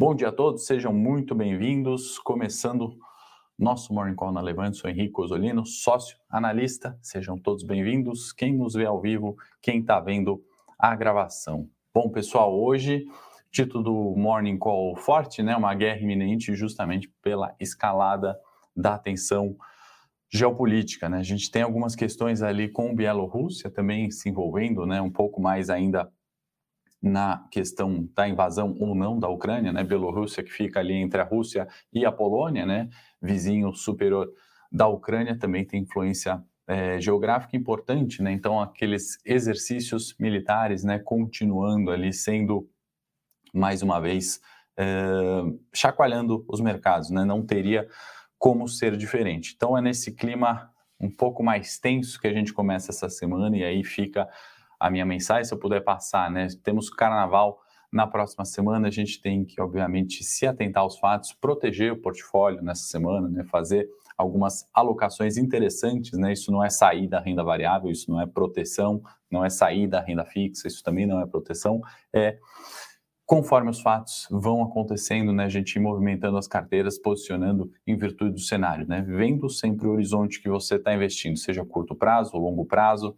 Bom dia a todos, sejam muito bem-vindos. Começando nosso Morning Call na Levante, sou Henrique Osolino, sócio, analista. Sejam todos bem-vindos. Quem nos vê ao vivo, quem está vendo a gravação. Bom, pessoal, hoje, título do Morning Call forte, né? Uma guerra iminente justamente pela escalada da tensão geopolítica, né? A gente tem algumas questões ali com Bielorrússia também se envolvendo, né? Um pouco mais ainda na questão da invasão ou não da Ucrânia, né? Bielorrússia que fica ali entre a Rússia e a Polônia, né? Vizinho superior da Ucrânia também tem influência é, geográfica importante, né? Então aqueles exercícios militares, né? Continuando ali sendo mais uma vez é, chacoalhando os mercados, né? Não teria como ser diferente. Então é nesse clima um pouco mais tenso que a gente começa essa semana e aí fica a minha mensagem, se eu puder passar, né? Temos carnaval na próxima semana, a gente tem que, obviamente, se atentar aos fatos, proteger o portfólio nessa semana, né? Fazer algumas alocações interessantes, né? Isso não é sair da renda variável, isso não é proteção, não é sair da renda fixa, isso também não é proteção, é conforme os fatos vão acontecendo, né, a gente movimentando as carteiras, posicionando em virtude do cenário, né, vendo sempre o horizonte que você está investindo, seja curto prazo ou longo prazo,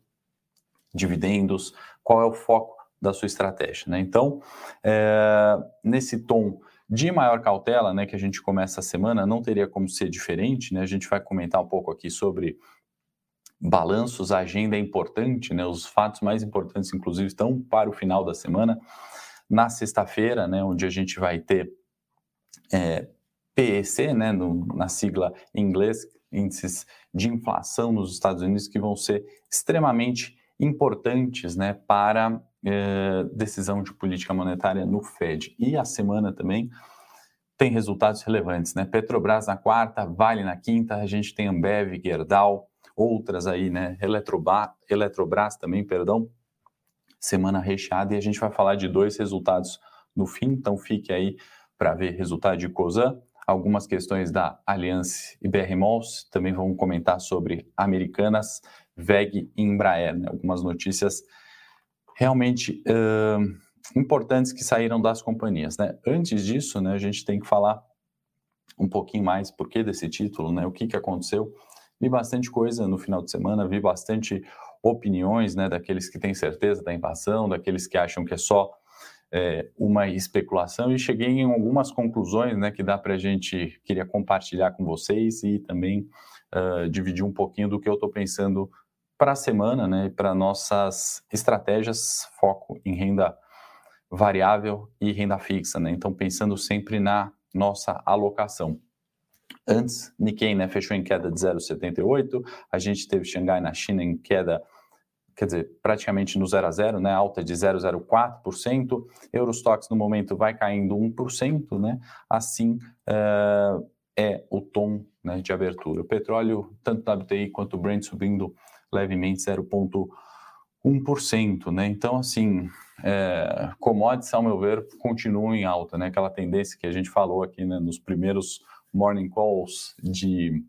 dividendos, qual é o foco da sua estratégia. Né? Então, é, nesse tom de maior cautela, né, que a gente começa a semana, não teria como ser diferente, né? A gente vai comentar um pouco aqui sobre balanços, a agenda é importante, né? Os fatos mais importantes, inclusive, estão para o final da semana. Na sexta-feira, né, onde a gente vai ter é, PEC, né, no, na sigla em inglês, índices de inflação nos Estados Unidos, que vão ser extremamente importantes né, para eh, decisão de política monetária no Fed. E a semana também tem resultados relevantes. Né? Petrobras na quarta, Vale na quinta, a gente tem Ambev, Gerdau, outras aí, né? Eletrobras, Eletrobras também, perdão, semana recheada, e a gente vai falar de dois resultados no fim, então fique aí para ver resultado de COSAN, algumas questões da Aliança e BR Malls, também vamos comentar sobre Americanas, VEG e Embraer, né? algumas notícias realmente uh, importantes que saíram das companhias. Né? Antes disso, né, a gente tem que falar um pouquinho mais por que desse título, né? o que, que aconteceu. Vi bastante coisa no final de semana, vi bastante opiniões né, daqueles que têm certeza da invasão, daqueles que acham que é só é, uma especulação e cheguei em algumas conclusões né, que dá para a gente, queria compartilhar com vocês e também uh, dividir um pouquinho do que eu estou pensando para a semana, né, para nossas estratégias, foco em renda variável e renda fixa, né? Então pensando sempre na nossa alocação. Antes, Nikkei né, fechou em queda de 0,78, a gente teve Xangai na China em queda, quer dizer, praticamente no 0 a 0, né, alta de 0,04%, Eurostox no momento vai caindo 1%, né, assim uh, é o tom né, de abertura. O petróleo, tanto WTI quanto Brent subindo levemente 0,1%, né? Então, assim, é, commodities, ao meu ver, continuam em alta, né? Aquela tendência que a gente falou aqui né, nos primeiros morning calls de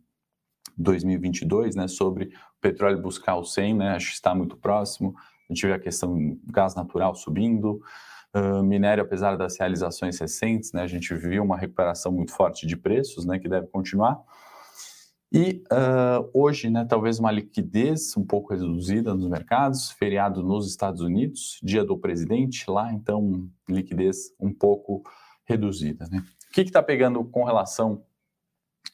2022, né? Sobre o petróleo buscar o 100, né? Acho que está muito próximo. A gente vê a questão do gás natural subindo, Uh, minério, apesar das realizações recentes, né, a gente viu uma recuperação muito forte de preços, né, que deve continuar. E uh, hoje, né, talvez uma liquidez um pouco reduzida nos mercados, feriado nos Estados Unidos, dia do presidente lá, então liquidez um pouco reduzida. Né? O que está pegando com relação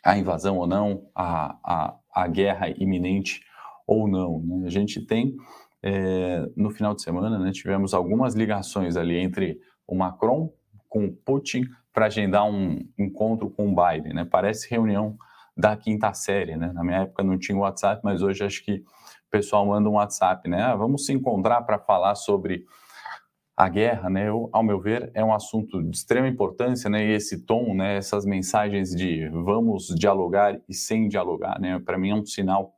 à invasão ou não, à, à, à guerra iminente ou não? Né? A gente tem, é, no final de semana, né, tivemos algumas ligações ali entre o Macron com o Putin para agendar um encontro com o Biden. Né? Parece reunião da quinta série, né? Na minha época não tinha WhatsApp, mas hoje acho que o pessoal manda um WhatsApp, né? Ah, vamos se encontrar para falar sobre a guerra, né? Eu, ao meu ver, é um assunto de extrema importância, né? E esse tom, né? Essas mensagens de vamos dialogar e sem dialogar, né? Para mim é um sinal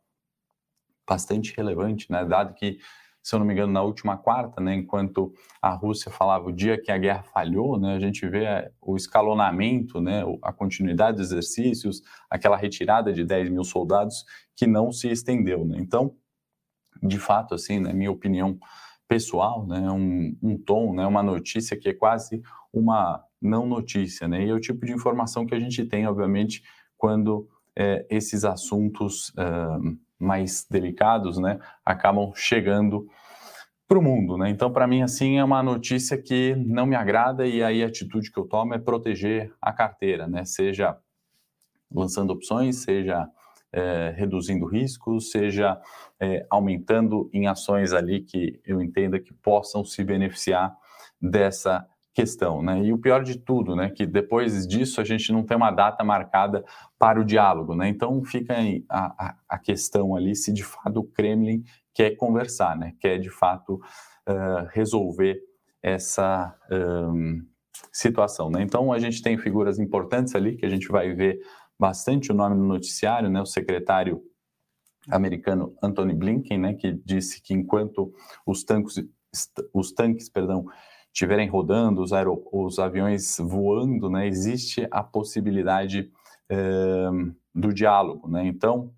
bastante relevante, né? Dado que se eu não me engano, na última quarta, né, enquanto a Rússia falava o dia que a guerra falhou, né, a gente vê é, o escalonamento, né, a continuidade dos exercícios, aquela retirada de 10 mil soldados que não se estendeu. Né? Então, de fato, assim, na né, minha opinião pessoal, né, um, um tom, né, uma notícia que é quase uma não notícia, né? E é o tipo de informação que a gente tem, obviamente, quando é, esses assuntos mais delicados, né, acabam chegando para o mundo, né? Então, para mim, assim, é uma notícia que não me agrada e aí a atitude que eu tomo é proteger a carteira, né? Seja lançando opções, seja é, reduzindo riscos, seja é, aumentando em ações ali que eu entenda que possam se beneficiar dessa questão, né? E o pior de tudo, né, que depois disso a gente não tem uma data marcada para o diálogo, né? Então fica a, a, a questão ali se de fato o Kremlin quer conversar, né? Quer de fato uh, resolver essa um, situação, né? Então a gente tem figuras importantes ali que a gente vai ver bastante o nome no noticiário, né? O secretário americano Anthony Blinken, né, que disse que enquanto os tanques, os tanques, perdão, estiverem rodando, os, os aviões voando, né, existe a possibilidade é, do diálogo. Né? Então,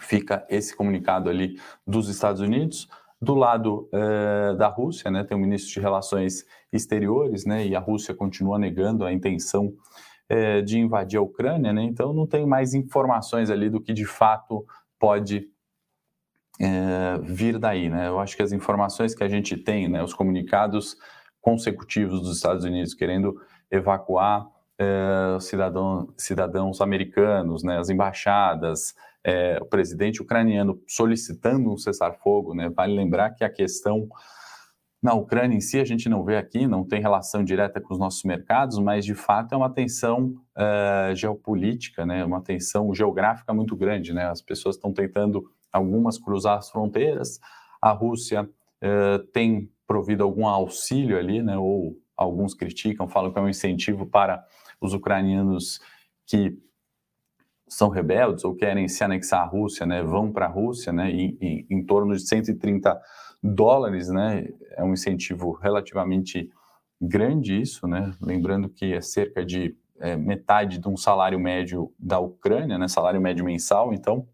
fica esse comunicado ali dos Estados Unidos. Do lado é, da Rússia, né, tem o ministro de Relações Exteriores, né, e a Rússia continua negando a intenção é, de invadir a Ucrânia, né, então não tem mais informações ali do que de fato pode é, vir daí, né? Eu acho que as informações que a gente tem, né, os comunicados consecutivos dos Estados Unidos querendo evacuar é, cidadão, cidadãos americanos, né, as embaixadas, é, o presidente ucraniano solicitando um cessar-fogo, né? Vale lembrar que a questão na Ucrânia em si a gente não vê aqui, não tem relação direta com os nossos mercados, mas de fato é uma tensão geopolítica, né, uma tensão geográfica muito grande. Né? As pessoas estão tentando, algumas, cruzar as fronteiras, a Rússia uh, tem provido algum auxílio ali, né, ou alguns criticam, falam que é um incentivo para os ucranianos que são rebeldes ou querem se anexar à Rússia, né, vão para a Rússia, né, em, em, em torno de 130 dólares, né? É um incentivo relativamente grande isso, né? Lembrando que é cerca de é, metade de um salário médio da Ucrânia, né? Salário médio mensal, então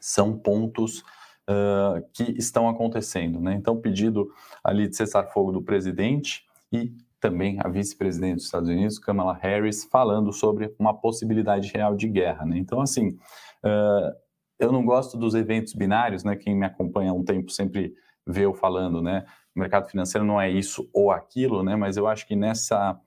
são pontos uh, que estão acontecendo, né? Então, pedido ali de cessar-fogo do presidente e também a vice-presidente dos Estados Unidos, Kamala Harris, falando sobre uma possibilidade real de guerra, né? Então, assim, uh, eu não gosto dos eventos binários, né? Quem me acompanha há um tempo sempre vê eu falando, né? O mercado financeiro não é isso ou aquilo, né? Mas eu acho que nessa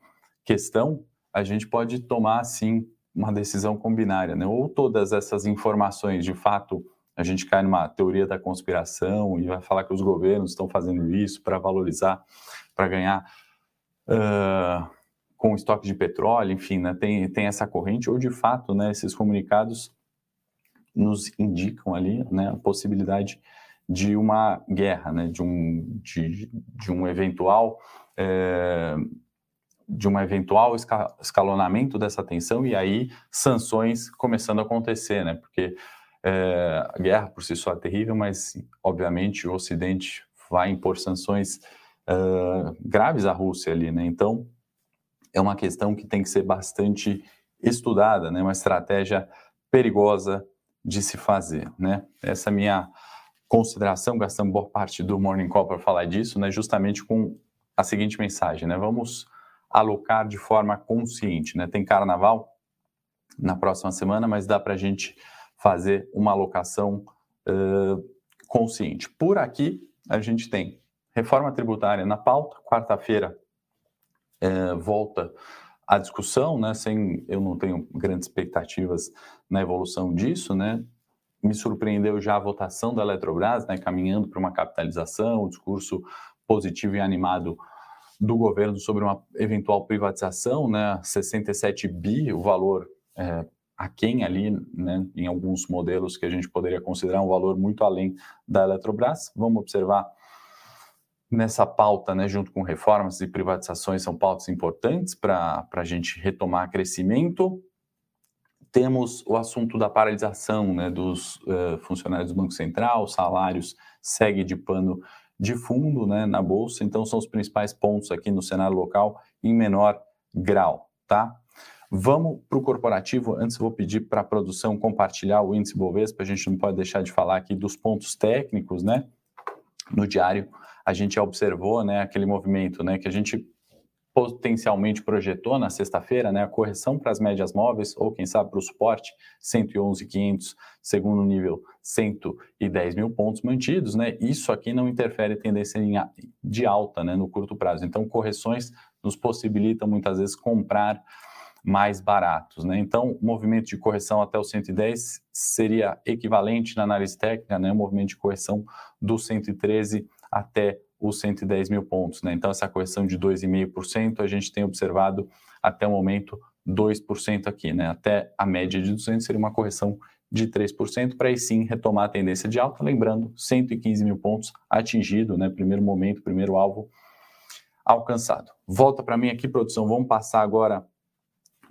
questão a gente pode tomar, sim, uma decisão combinária, né? Ou todas essas informações, de fato, a gente cai numa teoria da conspiração e vai falar que os governos estão fazendo isso para valorizar, para ganhar uh, com estoque de petróleo, enfim, né? Tem, tem essa corrente, ou de fato, né? Esses comunicados nos indicam ali, né? A possibilidade de uma guerra, né, de, um, de, de um eventual de um eventual escalonamento dessa tensão e aí sanções começando a acontecer, né, porque é, a guerra por si só é terrível, mas obviamente o Ocidente vai impor sanções é, graves à Rússia ali, né, então é uma questão que tem que ser bastante estudada, né, uma estratégia perigosa de se fazer, né, essa é minha consideração, gastamos boa parte do Morning Call para falar disso, né, justamente com a seguinte mensagem, né, vamos alocar de forma consciente, né, tem carnaval na próxima semana, mas dá para a gente fazer uma alocação uh, consciente. Por aqui, a gente tem reforma tributária na pauta, quarta-feira uh, volta a discussão, né, sem, eu não tenho grandes expectativas na evolução disso, né, me surpreendeu já a votação da Eletrobras, né, caminhando para uma capitalização, o discurso positivo e animado do governo sobre uma eventual privatização, né, 67 bi, o valor é, aquém ali, né, em alguns modelos que a gente poderia considerar um valor muito além da Eletrobras. Vamos observar nessa pauta, né, junto com reformas e privatizações, são pautas importantes para a gente retomar crescimento. Temos o assunto da paralisação né, dos uh, funcionários do Banco Central, salários segue de pano de fundo né, na Bolsa, então são os principais pontos aqui no cenário local em menor grau, tá? Vamos para o corporativo. Antes vou pedir para a produção compartilhar o índice Bovespa, a gente não pode deixar de falar aqui dos pontos técnicos, né? No diário, a gente observou né, aquele movimento né, que a gente potencialmente projetou na sexta-feira, né, a correção para as médias móveis, ou quem sabe para o suporte, 111.500, segundo nível, 110 mil pontos mantidos, né, isso aqui não interfere tendência de alta, né, no curto prazo. Então, correções nos possibilitam muitas vezes comprar mais baratos, né? Então, o movimento de correção até o 110 seria equivalente na análise técnica, né, o movimento de correção do 113 até os 110 mil pontos. Né? Então, essa correção de 2,5%, a gente tem observado até o momento 2% aqui. Né? Até a média de 200 seria uma correção de 3%, para aí sim retomar a tendência de alta. Lembrando, 115 mil pontos atingido, né? primeiro momento, primeiro alvo alcançado. Volta para mim aqui, produção. Vamos passar agora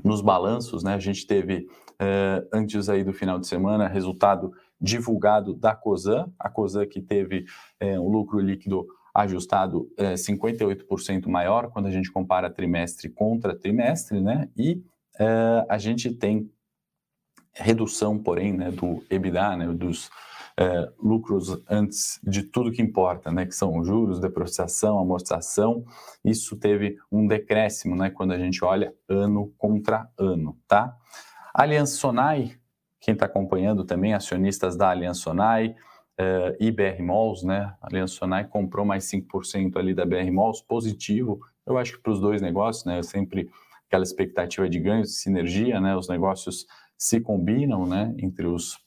nos balanços. Né? A gente teve, eh, antes aí do final de semana, resultado divulgado da COSAN, a COSAN que teve eh, um lucro líquido ajustado é, 58% maior quando a gente compara trimestre contra trimestre, né? E é, a gente tem redução, porém, né, do EBITDA, né, dos é, lucros antes de tudo que importa, né, que são juros, depreciação, amortização. Isso teve um decréscimo, né, quando a gente olha ano contra ano, tá? Aliança Sonai, quem está acompanhando também, acionistas da Aliança Sonai, uh, e BR Malls, né? A Aliança Sonai comprou mais 5% ali da BR Malls, positivo. Eu acho que para os dois negócios, né? Sempre aquela expectativa de ganho, de sinergia, né? Os negócios se combinam, né? Entre os,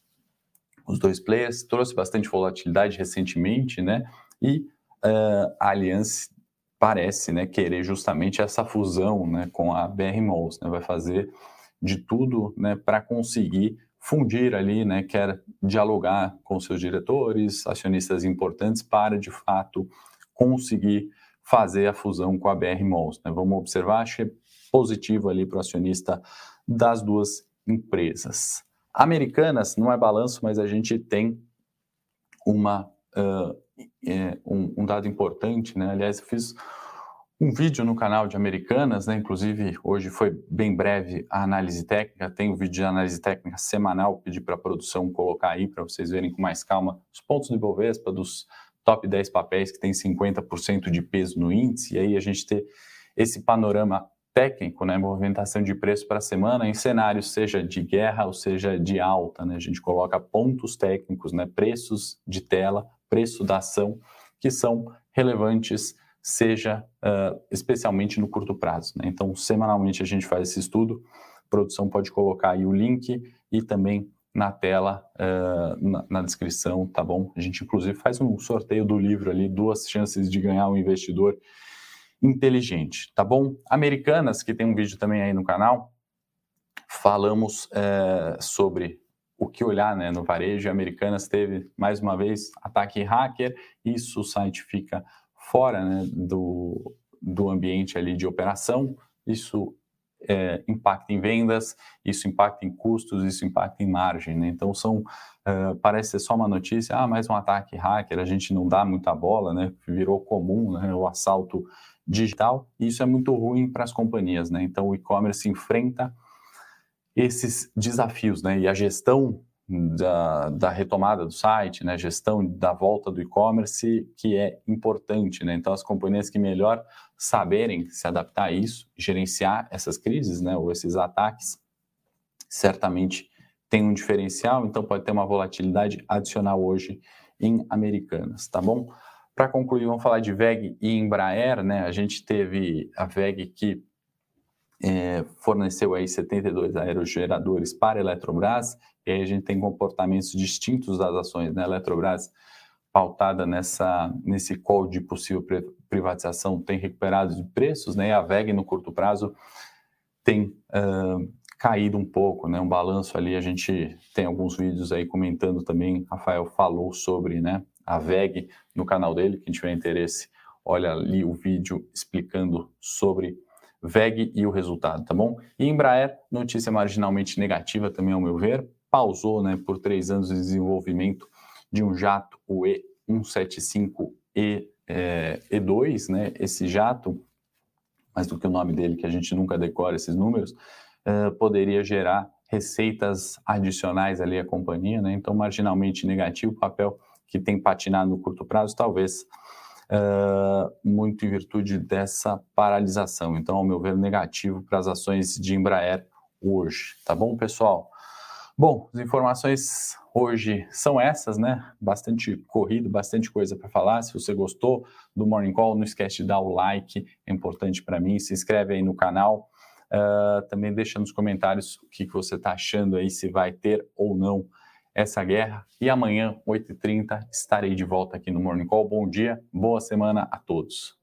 os dois players. Trouxe bastante volatilidade recentemente, né? E uh, a Aliança parece, né? Querer justamente essa fusão, né? Com a BR Malls, né? Vai fazer de tudo, né? Para conseguir fundir ali, né, quer dialogar com seus diretores, acionistas importantes para, de fato, conseguir fazer a fusão com a BR Malls. Né? Vamos observar, que é positivo ali para o acionista das duas empresas. Americanas, não é balanço, mas a gente tem uma, uh, é, um, um, dado importante, né? Aliás, eu fiz um vídeo no canal de Americanas, né? Inclusive, hoje foi bem breve a análise técnica. Tem um vídeo de análise técnica semanal, pedi para a produção colocar aí para vocês verem com mais calma os pontos do Ibovespa, dos top 10 papéis que tem 50% de peso no índice, e aí a gente ter esse panorama técnico, né, movimentação de preço para a semana em cenários seja de guerra ou seja de alta, né, a gente coloca pontos técnicos, né, preços de tela, preço da ação que são relevantes seja uh, especialmente no curto prazo. Né? Então, semanalmente a gente faz esse estudo, a produção pode colocar aí o link e também na tela, uh, na, na, descrição, tá bom? A gente inclusive faz um sorteio do livro ali, duas chances de ganhar um investidor inteligente, tá bom? Americanas, que tem um vídeo também aí no canal, falamos uh, sobre o que olhar né, no varejo. Americanas teve, mais uma vez, ataque hacker, isso o site fica fora né, do, do ambiente ali de operação, isso é, impacta em vendas, isso impacta em custos, isso impacta em margem. Né? Então, são, uh, parece ser só uma notícia, ah, mais um ataque hacker, a gente não dá muita bola, né? virou comum né, o assalto digital, e isso é muito ruim para as companhias. Né? Então, o e-commerce enfrenta esses desafios, né? e a gestão da, da, retomada do site, né, gestão da volta do e-commerce, que é importante. Né? Então, as companhias que melhor saberem se adaptar a isso, gerenciar essas crises, né, ou esses ataques, certamente tem um diferencial, então pode ter uma volatilidade adicional hoje em Americanas, tá bom? Para concluir, vamos falar de VEG e Embraer, né? A gente teve a VEG que é, forneceu aí 72 aerogeradores para a Eletrobras, e aí a gente tem comportamentos distintos das ações, né? A Eletrobras, pautada nessa, nesse call de possível privatização, tem recuperado de preços, né? E a VEG, no curto prazo, tem uh, caído um pouco, né? Um balanço ali, a gente tem alguns vídeos aí comentando também, Rafael falou sobre, né? A VEG no canal dele, quem tiver interesse, olha ali o vídeo explicando sobre VEG e o resultado, tá bom? E Embraer, notícia marginalmente negativa também, ao meu ver, pausou né, por três anos o desenvolvimento de um jato, o E175E, é, E2, né? Esse jato, mais do que o nome dele, que a gente nunca decora esses números, é, poderia gerar receitas adicionais ali à companhia, né? Então, marginalmente negativo, papel que tem patinado no curto prazo, talvez uh, muito em virtude dessa paralisação. Então, ao meu ver, negativo para as ações de Embraer hoje. Tá bom, pessoal? Bom, as informações hoje são essas, né? Bastante corrido, bastante coisa para falar. Se você gostou do Morning Call, não esquece de dar o like, é importante para mim. Se inscreve aí no canal. Uh, também deixa nos comentários o que, que você está achando aí, se vai ter ou não essa guerra. E amanhã, 8h30, estarei de volta aqui no Morning Call. Bom dia, boa semana a todos.